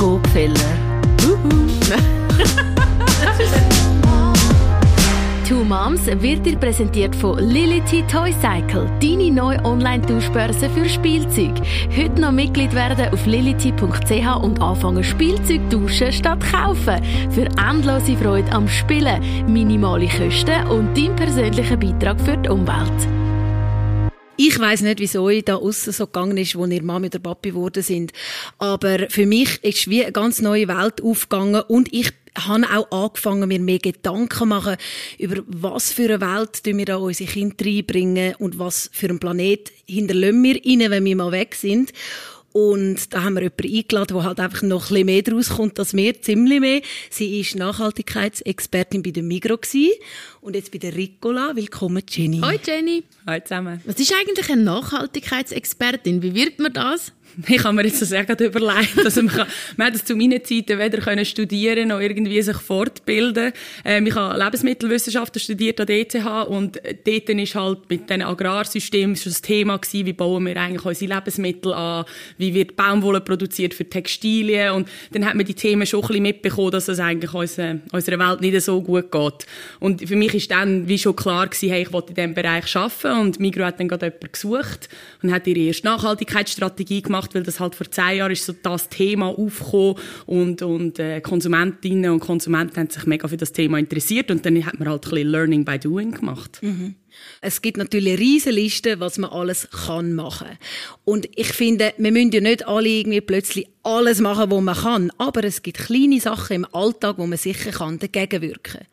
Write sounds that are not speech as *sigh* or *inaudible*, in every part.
Gopfeller. *laughs* Two Moms wird dir präsentiert von Lility Toy Cycle, deine neue Online-Tauschbörse für Spielzeug. Heute noch Mitglied werden auf lility.ch und anfangen Spielzeug tauschen statt kaufen. Für endlose Freude am Spielen, minimale Kosten und dein persönlicher Beitrag für die Umwelt. Ich weiß nicht, wieso ich da außen so gegangen ist, wo ihr Mami oder Papi geworden sind. Aber für mich ist wie eine ganz neue Welt aufgegangen und ich habe auch angefangen, mir mehr Gedanken zu machen über was für eine Welt wir da unsere Kinder reinbringen und was für einen Planet hinterlassen wir ihnen, wenn wir mal weg sind. Und da haben wir jemanden eingeladen, der halt einfach noch ein bisschen mehr daraus kommt als wir, ziemlich mehr. Sie ist Nachhaltigkeitsexpertin bei der Migro und jetzt bei der Ricola. Willkommen, Jenny. Hoi, Jenny. Hallo zusammen. Was ist eigentlich eine Nachhaltigkeitsexpertin? Wie wird man das? *laughs* Ich habe mir jetzt das sehr gerade überlegt. Also man, kann, man hat das zu meinen Zeiten weder können studieren noch irgendwie sich fortbilden. Ähm, ich habe Lebensmittelwissenschaften studiert an der ETH und dort ist halt mit den Agrarsystemen schon das Thema gewesen, wie bauen wir eigentlich unsere Lebensmittel an, wie wird Baumwolle produziert für Textilien und dann hat man die Themen schon ein bisschen mitbekommen, dass es eigentlich unserer, unserer Welt nicht so gut geht. Und für mich ist dann wie schon klar gewesen, hey, ich wollte in diesem Bereich arbeiten und Migro hat dann gerade jemanden gesucht und hat ihre erste Nachhaltigkeitsstrategie gemacht gemacht, weil das halt vor zehn Jahren ist so das Thema aufgekommen und, und äh, Konsumentinnen und Konsumenten haben sich mega für das Thema interessiert und dann hat man halt ein bisschen Learning by Doing gemacht. Mhm. Es gibt natürlich riesige Liste, was man alles kann machen. Und ich finde, wir müssen ja nicht alle irgendwie plötzlich alles machen, was man kann. Aber es gibt kleine Sachen im Alltag, wo man sicher kann dagegen wirken kann.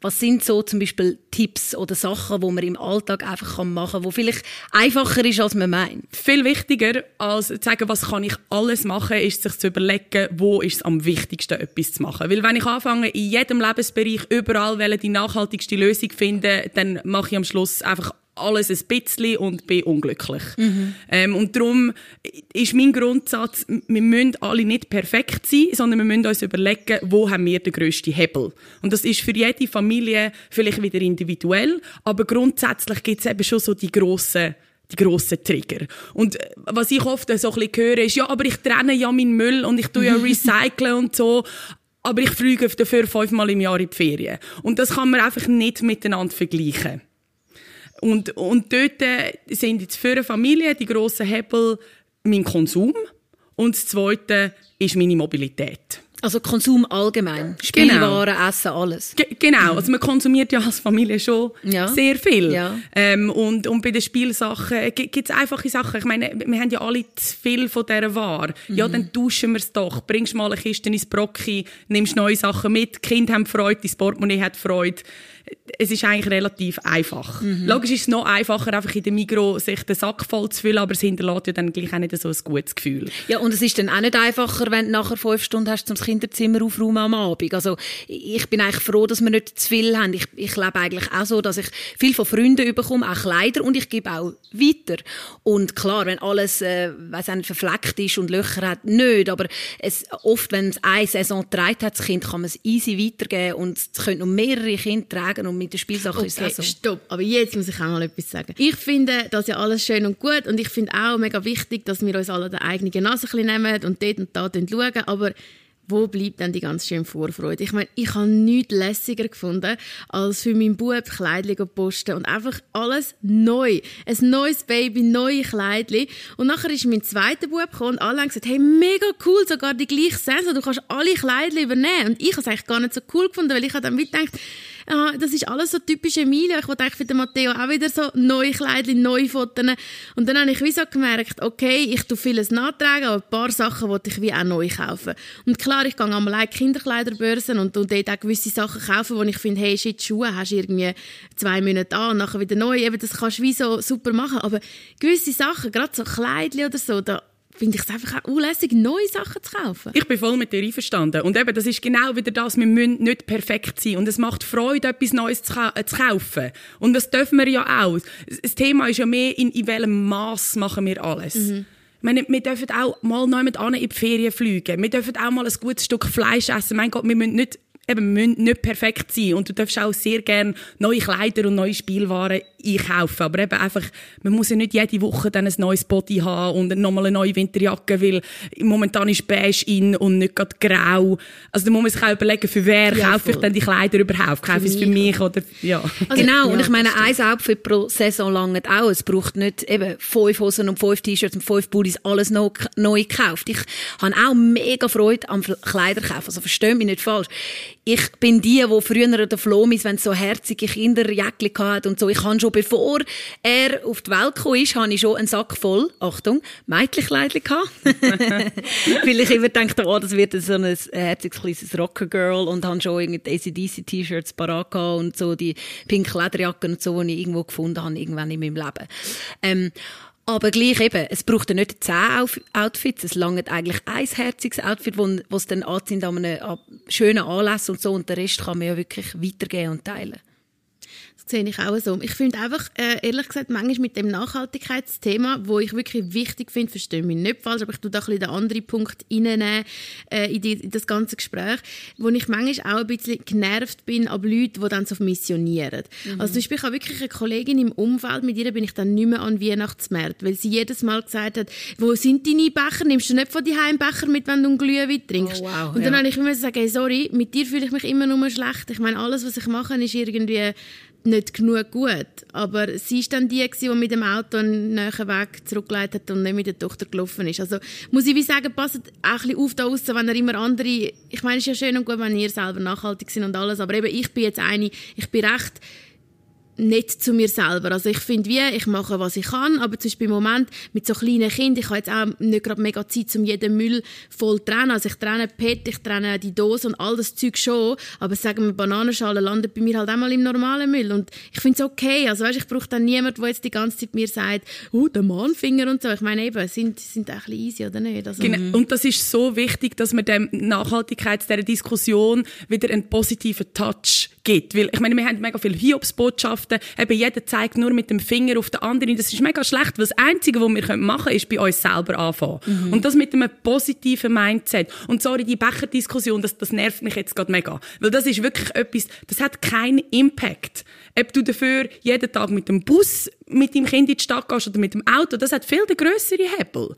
Was sind so zum Beispiel Tipps oder Sachen, wo man im Alltag einfach machen kann, wo vielleicht einfacher ist, als man meint? Viel wichtiger als zu sagen, was kann ich alles machen, ist sich zu überlegen, wo ist es am wichtigsten, etwas zu machen. Weil wenn ich anfange, in jedem Lebensbereich überall die nachhaltigste Lösung finden, dann mache ich am Schluss einfach alles ein bisschen und bin unglücklich. Mhm. Ähm, und darum ist mein Grundsatz, wir müssen alle nicht perfekt sein, sondern wir müssen uns überlegen, wo haben wir den grössten Hebel. Und das ist für jede Familie vielleicht wieder individuell, aber grundsätzlich gibt es eben schon so die grossen die grossen Trigger. Und äh, was ich oft so ein bisschen höre, ist, ja, aber ich trenne ja meinen Müll und ich tue ja *laughs* recyceln und so, aber ich fliege dafür fünfmal im Jahr in die Ferien. Und das kann man einfach nicht miteinander vergleichen. Und, und dort sind jetzt für eine Familie die grossen Hebel mein Konsum und das Zweite ist meine Mobilität. Also Konsum allgemein. Spielwaren, genau. Essen, alles. G genau. Also man konsumiert ja als Familie schon ja. sehr viel. Ja. Ähm, und, und bei den Spielsachen gibt es einfache Sachen. Ich meine, wir haben ja alle zu viel von dieser Ware. Mhm. Ja, dann tauschen wir es doch. Bringst mal eine Kiste ins Brocki, nimmst neue Sachen mit, die Kinder haben Freude, das Portemonnaie hat Freude es ist eigentlich relativ einfach. Mhm. Logisch ist es noch einfacher, einfach in der Mikro sich den Sack voll zu füllen, aber es hinterlässt ja dann gleich auch nicht so ein gutes Gefühl. Ja, und es ist dann auch nicht einfacher, wenn du nachher fünf Stunden hast, um das Kinderzimmer aufräumen am Abend. Also, ich bin eigentlich froh, dass wir nicht zu viel haben. Ich, ich lebe eigentlich auch so, dass ich viel von Freunden bekomme, auch Kleider, und ich gebe auch weiter. Und klar, wenn alles, äh, weiss nicht, verfleckt ist und Löcher hat, nicht, aber es, oft, wenn es eine Saison trägt hat, das Kind, kann man es easy weitergeben und es können noch mehrere Kinder tragen sagen und mit der Spielsache okay, ist es so. stopp. Aber jetzt muss ich auch mal etwas sagen. Ich finde das ja alles schön und gut und ich finde auch mega wichtig, dass wir uns alle die eigene Nase nehmen und dort und da schauen, aber wo bleibt denn die ganz schöne Vorfreude? Ich meine, ich habe nichts lässiger gefunden, als für meinen Bub Kleidchen posten und einfach alles neu. Ein neues Baby, neue Kleidchen. Und nachher ist mein zweiter Bub gekommen und alle haben gesagt, hey, mega cool, sogar die gleiche Sensor, du kannst alle Kleidchen übernehmen. Und ich habe es eigentlich gar nicht so cool gefunden, weil ich habe dann gedacht, ah, das ist alles so typisch Emilia. Ich wollte eigentlich für den Matteo auch wieder so neue Kleidchen, neue Fotos. Und dann habe ich wie so gemerkt, okay, ich tue vieles nachtragen, aber ein paar Sachen wollte ich wie auch neu kaufen. Und klar, ich gehe einmal like Kinderkleiderbörsen und, und dort auch gewisse Sachen kaufen, wo ich finde, hey, shit, Schuhe hast du irgendwie zwei Monate an und nachher wieder neu. Eben, das kannst du wie so super machen. Aber gewisse Sachen, gerade so Kleidchen oder so, da finde ich es einfach auch unlässig, neue Sachen zu kaufen. Ich bin voll mit dir einverstanden. Und eben, das ist genau wieder das, wir müssen nicht perfekt sein. Und es macht Freude, etwas Neues zu, äh, zu kaufen. Und das dürfen wir ja auch. Das Thema ist ja mehr, in, in welchem Maß machen wir alles. Mhm. Ich meine, wir dürfen auch mal neu mit in die Ferien fliegen. Wir dürfen auch mal ein gutes Stück Fleisch essen. Mein Gott, wir müssen nicht, eben, wir müssen nicht perfekt sein. Und du darfst auch sehr gerne neue Kleider und neue Spielwaren einkaufen. Aber eben einfach, man muss ja nicht jede Woche dann ein neues Body haben und nochmal eine neue Winterjacke, weil momentan ist beige in und nicht gerade grau. Also da muss man sich auch überlegen, für wer Ja, kaufe ich voll. dann die Kleider überhaupt? Kaufe ich es für mich oder, ja. Also, genau, und ja, ich meine, ein Outfit pro Saison langt auch. Es braucht nicht eben fünf Hosen und fünf T-Shirts und fünf Pullis, alles neu, neu gekauft. Ich habe auch mega Freude am Kleiderkauf. Also verstehe mich nicht falsch. Ich bin die, die früher der Flomis, wenn es so herzige Kinderjäckchen hatte und so, ich habe schon, bevor er auf die Welt gekommen ist, habe ich schon einen Sack voll, Achtung, Mädchenkleidchen gehabt. *laughs* Weil ich immer dachte, oh, das wird so ein herziges kleines Rocker-Girl und habe schon irgendwie ACDC-T-Shirts parat und so die pinken Lederjacken und so, die ich irgendwo gefunden habe, irgendwann in meinem Leben. Ähm, aber gleich eben, es braucht ja nicht zehn Outfits, es langt eigentlich ein herziges Outfit, wo wo es dann anzieht an einem schönen Anlass und so und den Rest kann man ja wirklich weitergeben und teilen. Sehe ich auch so. Ich finde einfach, äh, ehrlich gesagt, manchmal mit dem Nachhaltigkeitsthema, wo ich wirklich wichtig finde, verstehe mich nicht falsch, aber ich tue da ein bisschen den anderen Punkt reinnehmen, äh, in, die, in das ganze Gespräch, wo ich manchmal auch ein bisschen genervt bin ab Leuten, die dann so missionieren. Also zum Beispiel, ich habe wirklich eine Kollegin im Umfeld, mit ihr bin ich dann nicht mehr an Weihnachtsmärkten, weil sie jedes Mal gesagt hat, wo sind deine Becher? Nimmst du nicht von die Becher mit, wenn du einen Glühwein trinkst? Oh, wow, Und dann ja. habe ich immer gesagt, hey, sorry, mit dir fühle ich mich immer nur schlecht. Ich meine, alles, was ich mache, ist irgendwie nicht genug gut. Aber sie ist dann die, die mit dem Auto einen näheren Weg zurückgeleitet hat und nicht mit der Tochter gelaufen ist. Also muss ich wie sagen, passt auch ein bisschen auf da raus, wenn ihr immer andere... Ich meine, es ist ja schön und gut, wenn ihr selber nachhaltig sind und alles, aber eben, ich bin jetzt eine, ich bin recht nicht zu mir selber. Also ich finde wie, ich mache, was ich kann, aber zum Beispiel im Moment mit so kleinen Kindern, ich habe jetzt auch nicht gerade mega Zeit, um jeden Müll voll zu trennen. Also ich trenne PET, ich trenne die Dose und all das Zeug schon, aber sagen wir, Bananenschalen landet bei mir halt auch mal im normalen Müll und ich finde es okay. Also weißt, ich brauche dann niemanden, der jetzt die ganze Zeit mir sagt, oh, der Mahnfinger und so. Ich meine eben, sind, sind auch ein bisschen easy, oder nicht? Also, Genau. Und das ist so wichtig, dass man dem Nachhaltigkeits dieser Diskussion wieder einen positiven Touch gibt. Weil, ich meine, wir haben mega viele Hiobsbotschaften. Eben, jeder zeigt nur mit dem Finger auf den anderen. Das ist mega schlecht, weil das Einzige, was wir machen können, ist bei uns selber anfangen. Und das mit einem positiven Mindset. Und sorry, die Becherdiskussion, das, das nervt mich jetzt gerade mega. Weil das ist wirklich etwas, das hat keinen Impact. Ob du dafür jeden Tag mit dem Bus mit deinem Kind in die Stadt gehst oder mit dem Auto, das hat viel den grössere Hebel.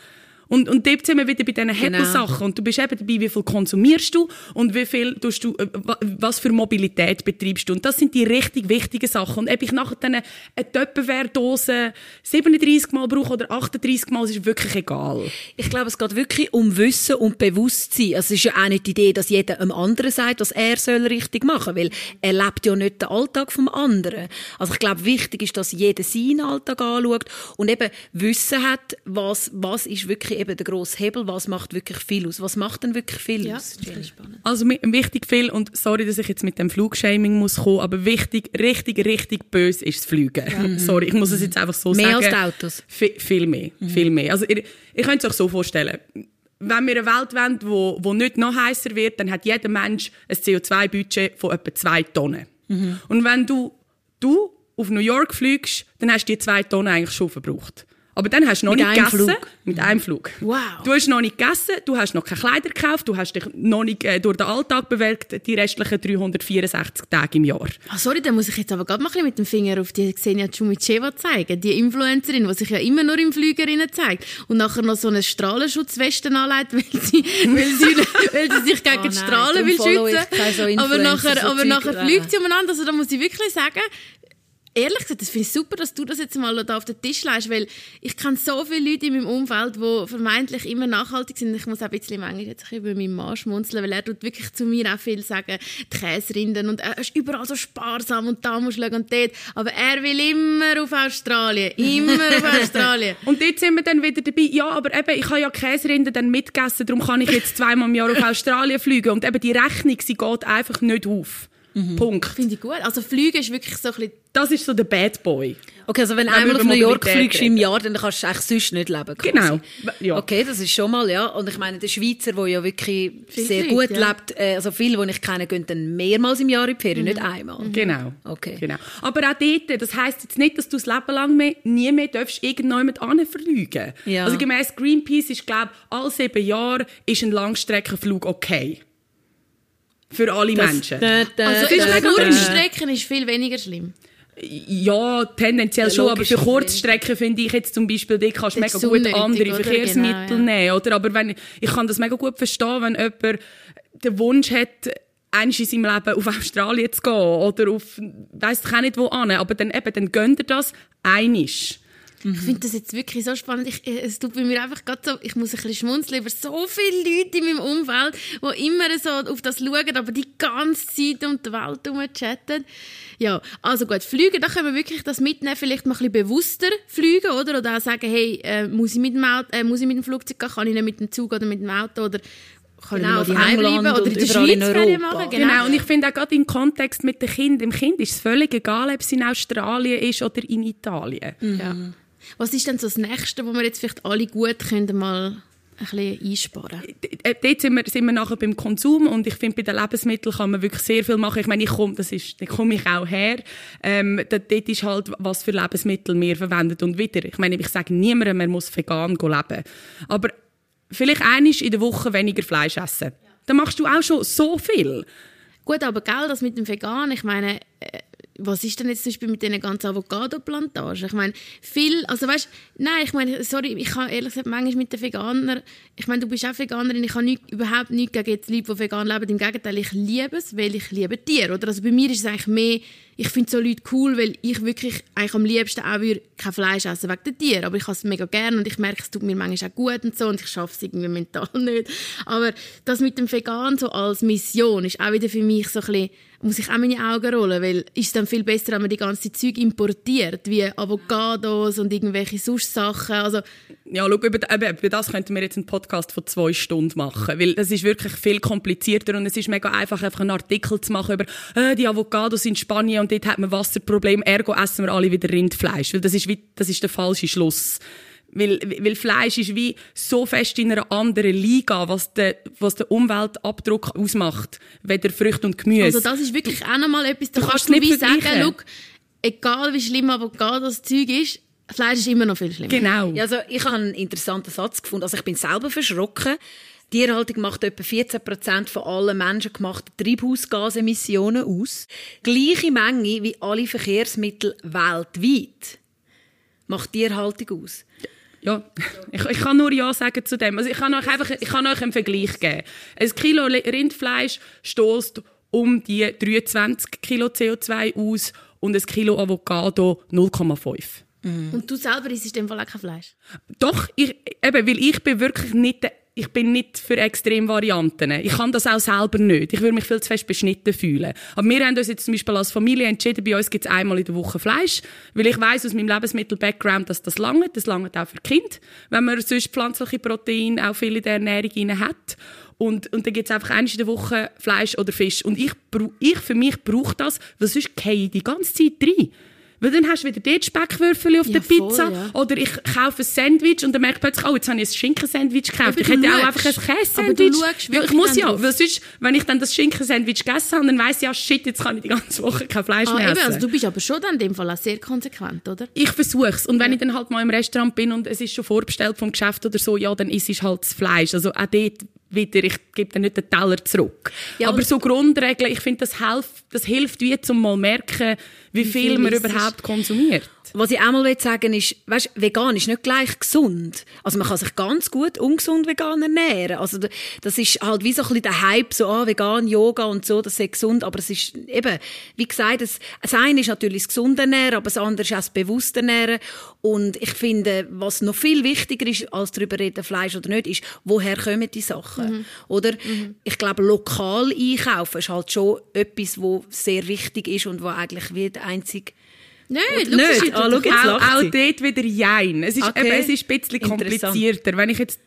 Und, und dort sind wir wieder bei diesen Hebelsachen. Und du bist eben dabei, wie viel konsumierst du und wie viel tust du, äh, wa- was für Mobilität betreibst du. Und das sind die richtig wichtigen Sachen. Und ob ich nachher dann eine, Tupperware-Dose 37 Mal brauche oder 38 Mal, ist wirklich egal. Ich glaube, es geht wirklich um Wissen und Bewusstsein. Also es ist ja auch nicht die Idee, dass jeder einem anderen sagt, was er soll richtig machen weil er lebt ja nicht den Alltag vom anderen. Also ich glaube, wichtig ist, dass jeder seinen Alltag anschaut und eben Wissen hat, was, was ist wirklich eben der grosse Hebel, was macht wirklich viel aus. Was macht denn wirklich viel ja, aus? das ist spannend. Also wichtig viel, und sorry, dass ich jetzt mit dem Flugshaming muss kommen, aber wichtig, richtig, richtig böse ist das Fliegen. *laughs* sorry, ich muss es jetzt einfach so Mehr sagen. als die Autos? Vi- viel mehr, viel mehr. Also ihr, ihr könnt es euch so vorstellen. Wenn wir eine Welt wollen, wo, wo nicht noch heißer wird, dann hat jeder Mensch ein CO2-Budget von etwa zwei Tonnen. Und wenn du, du auf New York fliegst, dann hast du die zwei Tonnen eigentlich schon verbraucht. Aber dann hast du noch Mit nicht gegessen. Flug? Mit einem Flug. Wow. Du hast noch nicht gegessen, du hast noch keine Kleider gekauft, du hast dich noch nicht äh, durch den Alltag bewegt, die restlichen 364 Tage im Jahr. Ah, sorry, dann muss ich jetzt aber gerade mal ein bisschen mit dem Finger auf die Xenia Chumicheva zeigen. Die Influencerin, die sich ja immer nur im Flügerinnen zeigt. Und nachher noch so eine Strahlenschutzweste anlegt, *laughs* weil sie, weil sie, weil sie sich gegen Oh die nein, Strahlen darum will schützen. so aber nachher, so aber nachher fliegt sie umeinander. Also da muss ich wirklich sagen, Ehrlich gesagt, das finde ich super, dass du das jetzt mal da auf den Tisch legst, weil ich kenne so viele Leute in meinem Umfeld, die vermeintlich immer nachhaltig sind. Ich muss auch ein bisschen manchmal jetzt ein bisschen über meinen Mann schmunzeln, weil er tut wirklich zu mir auch viel sagen, die Käserinden und er ist überall so sparsam und da musst du schauen und dort. Aber er will immer auf Australien, immer auf *laughs* Australien. Und dort sind wir dann wieder dabei, ja, aber eben, ich habe ja Käserinden dann mitgegessen, darum kann ich jetzt zweimal im Jahr auf Australien fliegen. Und eben die Rechnung, sie geht einfach nicht auf. Punkt. Finde ich gut. Also Fliegen ist wirklich so ein bisschen Das ist so der Bad Boy. Okay, also wenn du Wenn einmal auf New York fliegst im. Jahr, dann kannst du eigentlich sonst nicht leben. Quasi. Genau. Ja. Okay, das ist schon mal, ja. Und ich meine, der Schweizer, der ja wirklich Viel sehr fliegt, gut ja. lebt, äh, also viele, die ich kenne, gehen dann mehrmals im Jahr in die Ferien, nicht einmal. Genau. Okay. genau. Aber auch dort, das heisst jetzt nicht, dass du das Leben lang mehr, nie mehr darfst irgendjemand anfliegen Ja. Also gemäß Greenpeace ist, glaube ich, alle sieben Jahre ist ein Langstreckenflug okay. Für alle Menschen. Da, da, Also da, ich da, meine, da. Kurzstrecken ist viel weniger schlimm. Ja, tendenziell Ja, schon, aber für Kurzstrecken finde ich jetzt zum Beispiel, dort kannst Das mega ist gut andere? Verkehrsmittel Genau, ja. nehmen, oder? Aber wenn, ich kann das mega gut verstehen, wenn jemand den Wunsch hat, einmal in seinem Leben auf Australien zu gehen oder auf, weiss ich auch nicht wo an, aber dann eben, dann gönnt er das einisch. Ich finde das jetzt wirklich so spannend. Ich, äh, es tut bei mir einfach gerade so, ich muss ein bisschen schmunzeln über so viele Leute in meinem Umfeld, die immer so auf das schauen, aber die ganze Zeit um die Welt herum chatten. Ja, also gut, fliegen, da können wir wirklich das mitnehmen, vielleicht mal ein bisschen bewusster fliegen, oder? Oder auch sagen, hey, äh, muss, ich mit dem Auto, äh, muss ich mit dem Flugzeug gehen, kann ich nicht mit dem Zug oder mit dem Auto, oder kann Genau, noch daheim bleiben oder in der Schweiz in Ferien machen? Genau. und ich finde auch gerade im Kontext mit dem Kind, dem Kind ist es völlig egal, ob es in Australien ist oder in Italien. Ja. Was ist denn so das Nächste, wo wir jetzt vielleicht alle gut können, mal ein bisschen einsparen äh, dort sind wir, sind wir nachher beim Konsum und ich finde, bei den Lebensmitteln kann man wirklich sehr viel machen. Ich meine, ich komme, das ist, da komme ich auch her. Ähm, dort, ist halt, was für Lebensmittel wir verwenden und wieder. Ich meine, ich sage niemandem, man muss vegan leben. Aber vielleicht einmal in der Woche weniger Fleisch essen. Dann machst du auch schon so viel. Gut, aber gell, das mit dem Vegan, ich meine, äh, was ist denn jetzt zum Beispiel mit diesen ganzen Avocado-Plantagen? Ich meine, viel, also weißt, nein, ich meine, sorry, ich habe ehrlich gesagt manchmal mit den Veganern, ich meine, du bist auch Veganerin, ich habe nicht, überhaupt nichts gegen jetzt Leute, die vegan leben, im Gegenteil, ich liebe es, weil ich liebe Tiere, oder? Also bei mir ist es eigentlich mehr, ich finde so Leute cool, weil ich wirklich eigentlich am liebsten auch kein Fleisch essen wegen den Tieren, aber ich habe es mega gerne und ich merke, es tut mir manchmal auch gut und so und ich schaffe es irgendwie mental *laughs* nicht. Aber das mit dem Vegan so als Mission ist auch wieder für mich so ein bisschen, muss ich auch meine Augen rollen, weil ist dann viel besser, wenn man die ganze Zeug importiert, wie Avocados und irgendwelche sonst Sachen, also Ja, schau, über, über das könnten wir jetzt einen Podcast von zwei Stunden machen, weil das ist wirklich viel komplizierter und es ist mega einfach, einfach einen Artikel zu machen über äh, die Avocados in Spanien und dort hat man Wasserproblem, ergo essen wir alle wieder Rindfleisch, weil das ist, wie, das ist der falsche Schluss. Weil, weil Fleisch ist wie so fest in einer anderen Liga, was der, was der Umweltabdruck ausmacht, weder Früchte und Gemüse. Also das ist wirklich auch nochmal etwas, da Du kannst kannst du nicht wie sagen, schau, egal wie schlimm Avocado das Zeug ist, Fleisch ist immer noch viel schlimmer. genau. Ja, also ich habe einen interessanten Satz gefunden. Also ich bin selber verschrocken. Die Tierhaltung macht etwa 14 Prozent von allen menschengemachten Treibhausgasemissionen aus. Gleiche Menge wie alle Verkehrsmittel weltweit macht Tierhaltung aus. Ja, *laughs* ich, ich kann nur Ja sagen zu dem. Also ich kann euch einfach ich kann euch einen Vergleich geben. Ein Kilo Le- Rindfleisch stößt um die 23 Kilo CO2 aus und ein Kilo Avocado 0,5. Und du selber isst in dem Fall auch kein Fleisch. Doch, ich, eben, weil ich bin wirklich nicht, der- ich bin nicht für Extremvarianten. Ich kann das auch selber nicht. Ich würde mich viel zu fest beschnitten fühlen. Aber wir haben uns jetzt zum Beispiel als Familie entschieden, bei uns gibt es einmal in der Woche Fleisch, weil ich weiß aus meinem Lebensmittel-Background, dass das lange, das lange auch für Kind, wenn man sonst pflanzliche Proteine auch viel in der Ernährung rein hat. Und, und dann gibt es einfach einmal in der Woche Fleisch oder Fisch. Und ich, ich für mich brauche das, weil sonst gehe ich die ganze Zeit rein. Weil dann hast du wieder dort Speckwürfel auf Ja, der voll, Pizza. ja. Oder ich kaufe ein Sandwich und dann merke ich plötzlich, oh, jetzt habe ich ein Schinkensandwich gekauft. Aber ich hätte auch einfach ein Käse-Sandwich. Ja, ich muss ja, weil sonst, wenn ich dann das Schinkensandwich gegessen habe, dann weiss ich, ja, shit, jetzt kann ich die ganze Woche kein Fleisch Ah, mehr eben, essen. also du bist aber schon dann in dem Fall auch sehr konsequent, oder? ich versuch's. Und wenn ich dann halt mal im Restaurant bin und es ist schon vorbestellt vom Geschäft oder so, ja, dann isst ich halt das Fleisch. Also auch dort wieder, ich gebe dann nicht den Teller zurück. Ja, Aber so Grundregeln, ich finde, das, hilft, das hilft wie zum mal merken, wie, viel, viel man überhaupt konsumiert. Was ich auch mal sagen will, ist, weißt, vegan ist nicht gleich gesund. Also man kann sich ganz gut ungesund vegan ernähren. Also das ist halt wie so ein bisschen der Hype, so ah, vegan, Yoga und so, das ist gesund. Aber es ist eben, wie gesagt, das, das eine ist natürlich das gesunde Ernähren, aber das andere ist auch das bewusste Ernähren. Und ich finde, was noch viel wichtiger ist, als darüber reden, Fleisch oder nicht, ist, woher kommen die Sachen? Oder? Ich glaube, lokal einkaufen ist halt schon etwas, wo sehr wichtig ist und wo eigentlich wie der einzige Nein, Nicht? das ist Ah, schau, jetzt auch, auch dort wieder Jein. Es ist, Okay. eben, es ist ein bisschen komplizierter. Wenn ich jetzt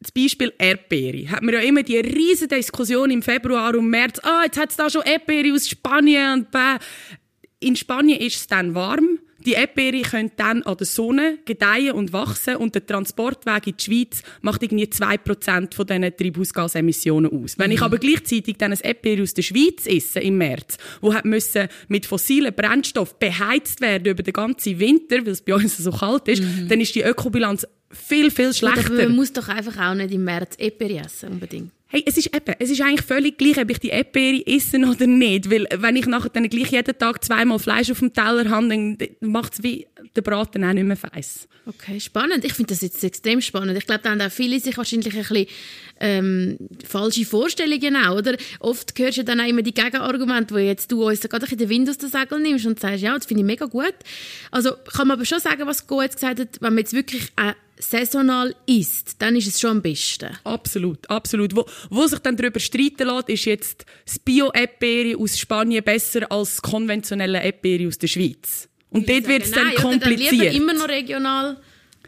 das Beispiel Erdbeere. Hat man ja immer die riesige Diskussion im Februar und März. Ah, jetzt hat es da schon Erdbeere aus Spanien und bäh. In Spanien ist es dann warm. Die Erdbeere können dann an der Sonne gedeihen und wachsen und der Transportweg in die Schweiz macht irgendwie 2% von diesen Treibhausgasemissionen aus. Wenn ich aber gleichzeitig dann ein Erdbeere aus der Schweiz esse im März, wo hat müssen mit fossilen Brennstoff beheizt werden über den ganzen Winter, weil es bei uns so kalt ist, dann ist die Ökobilanz viel, viel Gut, aber schlechter. man muss doch einfach auch nicht im März Eperi essen, unbedingt. Hey, es ist eben, es ist eigentlich völlig gleich, ob ich die Erdbeere esse oder nicht. Weil, wenn ich nachher dann gleich jeden Tag zweimal Fleisch auf dem Teller habe, dann macht es wie der Braten auch nicht mehr feiss. Okay, spannend. Ich finde das jetzt extrem spannend. Ich glaube, da haben auch viele sich wahrscheinlich ein bisschen ähm, falsche Vorstellungen auch, oder? Oft hörst du dann auch immer die Gegenargumente, wo jetzt du uns gerade ein den Wind aus den Segeln nimmst und sagst, ja, das finde ich mega gut. Also kann man aber schon sagen, was Go jetzt gesagt hat, wenn man jetzt wirklich äh, saisonal isst, dann ist es schon am besten. Absolut, absolut. Wo, wo sich dann darüber streiten lässt, ist jetzt das Bio-Erdbeere aus Spanien besser als das konventionelle Erdbeere aus der Schweiz. Und dort wird es dann kompliziert. Dann lieber immer noch regional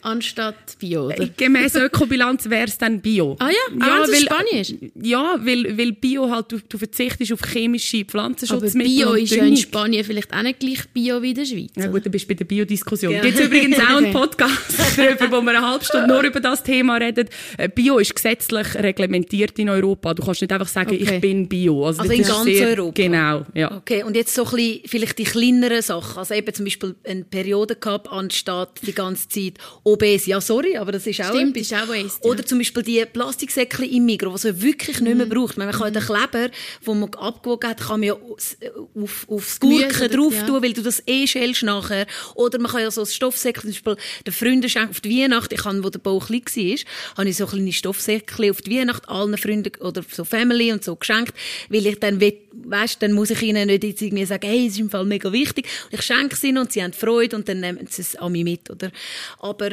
anstatt Bio, oder? Äh, gemäß Ökobilanz wäre es dann Bio. Ah ja? Ah, ja, weil, Spanisch? Ja, weil, weil Bio halt, du, du verzichtest auf chemische Pflanzenschutzmittel. Aber Bio ist ja in Spanien vielleicht auch nicht gleich Bio wie in der Schweiz. Ja gut, du bist bei der Biodiskussion. Ja. Gibt es übrigens auch einen *laughs* Podcast darüber, wo wir eine halbe Stunde nur über das Thema reden. Äh, Bio ist gesetzlich reglementiert in Europa. Du kannst nicht einfach sagen, okay. ich bin Bio. Also, also in ganz sehr, Europa? Genau, ja. Okay, und jetzt so ein bisschen, vielleicht die kleineren Sachen. Also eben zum Beispiel ein Periodencup anstatt die ganze Zeit obes. Ja, sorry, aber das ist auch Stimmt, etwas. Ist auch waste, ja. Oder zum Beispiel die Plastiksäckchen im Migros, die man wirklich nicht mehr mhm. braucht. Man kann mhm. den Kleber, den man abgewogen hat, kann man ja auf, aufs Gurken drauf ja. tun, weil du das eh schälst nachher. Oder man kann ja so ein Stoffsäckchen, zum Beispiel den Freunden schenken auf die Weihnacht, ich habe, wo der Bauch klein war, habe ich so kleine Stoffsäckchen auf die Weihnacht allen Freunden oder so Family und so geschenkt, weil ich dann will, weißt, dann muss ich ihnen nicht jetzt irgendwie sagen, hey, es ist im Fall mega wichtig. Ich schenke es ihnen und sie haben Freude und dann nehmen sie es an mich mit, oder? Aber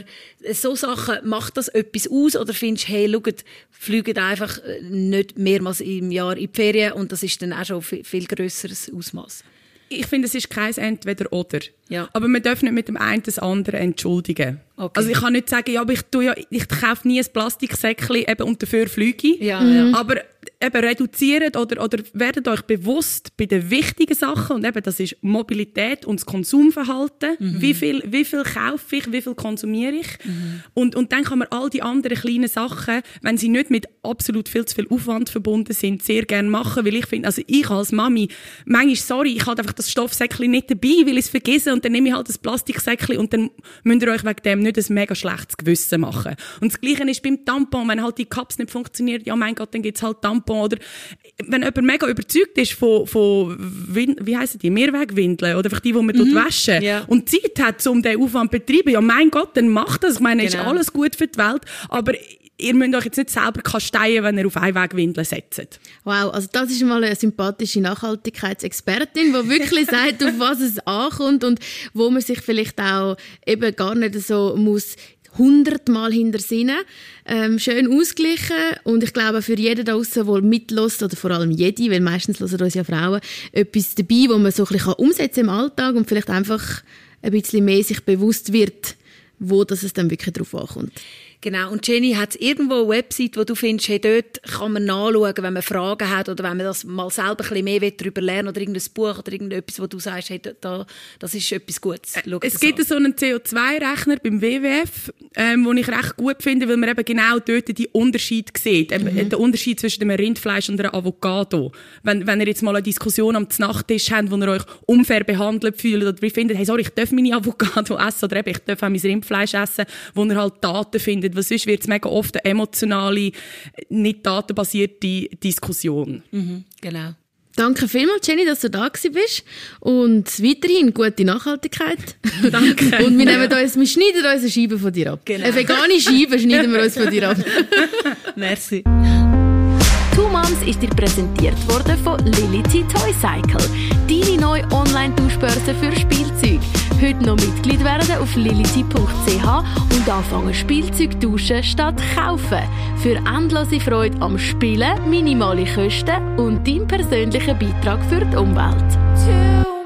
so Sachen, macht das etwas aus oder findest du, hey, schaut, fliegt einfach äh, nicht mehrmals im Jahr in die Ferien und das ist dann auch schon viel, viel grösseres Ausmaß? Ich finde, es ist kein Entweder-Oder. Ja. Aber man darf nicht mit dem einen das andere entschuldigen. Okay. Also ich kann nicht sagen, ja, aber ich, tue ja, ich kaufe nie ein Plastiksäckchen eben und dafür fliege. Ja, mhm. Aber eben reduziert oder, oder werdet euch bewusst bei den wichtigen Sachen und eben das ist Mobilität und das Konsumverhalten. Mhm. Wie, viel, wie viel kaufe ich, wie viel konsumiere ich? Mhm. Und, und dann kann man all die anderen kleinen Sachen, wenn sie nicht mit absolut viel zu viel Aufwand verbunden sind, sehr gerne machen, weil ich finde, also ich als Mami, manchmal, sorry, ich habe einfach das Stoffsäckchen nicht dabei, weil ich es vergesse und dann nehme ich halt das Plastiksäckchen und dann müsst ihr euch wegen dem nicht ein mega schlechtes Gewissen machen. Und das Gleiche ist beim Tampon, wenn halt die Cups nicht funktioniert, ja mein Gott, dann gibt's halt Tampon oder wenn jemand mega überzeugt ist von, von wie heissen die, Mehrwegwindeln oder einfach die, die man mhm. waschen yeah. und Zeit hat, um diesen Aufwand zu betreiben, ja mein Gott, dann macht das. Ich meine, genau. ist alles gut für die Welt, aber ihr müsst euch jetzt nicht selber kasteien, wenn ihr auf Einwegwindeln setzt. Wow, also das ist mal eine sympathische Nachhaltigkeitsexpertin, die wirklich *laughs* sagt, auf was es ankommt und wo man sich vielleicht auch eben gar nicht so muss hundertmal hinter ähm, schön ausgeglichen und ich glaube für jeden da draußen, der mitlässt oder vor allem jede, weil meistens hören uns ja Frauen, etwas dabei, wo man so ein bisschen umsetzen im Alltag und vielleicht einfach ein bisschen mehr sich bewusst wird, wo das es dann wirklich drauf ankommt. Genau. Und Jenny, hat es irgendwo eine Website, wo du findest, hey, dort kann man nachschauen, wenn man Fragen hat oder wenn man das mal selber ein bisschen mehr darüber lernen oder irgendein Buch oder irgendetwas, wo du sagst, hey, da, das ist etwas Gutes. Schau es gibt an. so einen CO2-Rechner beim WWF, ähm, den ich recht gut finde, weil man eben genau dort die Unterschied sieht. Mhm. Der Unterschied zwischen einem Rindfleisch und einem Avocado. Wenn, wenn ihr jetzt mal eine Diskussion am Nachttisch habt, wo ihr euch unfair behandelt fühlt oder findet, hey, sorry, ich darf meine Avocado *laughs* essen oder eben, ich darf auch mein Rindfleisch essen, wo ihr halt Daten findet, findet, weil sonst wird es mega oft eine emotionale, nicht datenbasierte Diskussion. Mhm, genau. Danke vielmals, Jenny, dass du da bist. Und weiterhin gute Nachhaltigkeit. *laughs* Danke. Und wir nehmen uns, wir schneiden uns eine Scheibe von dir ab. Genau. Eine vegane Scheibe schneiden wir uns von dir ab. *laughs* Merci. Two Moms ist dir präsentiert worden von Lility Toy Cycle. Deine neue Online-Tauschbörse für Spielzeug. Heute noch Mitglied werden auf lility.ch und anfangen Spielzeug tauschen statt kaufen. Für endlose Freude am Spielen, minimale Kosten und deinen persönlichen Beitrag für die Umwelt.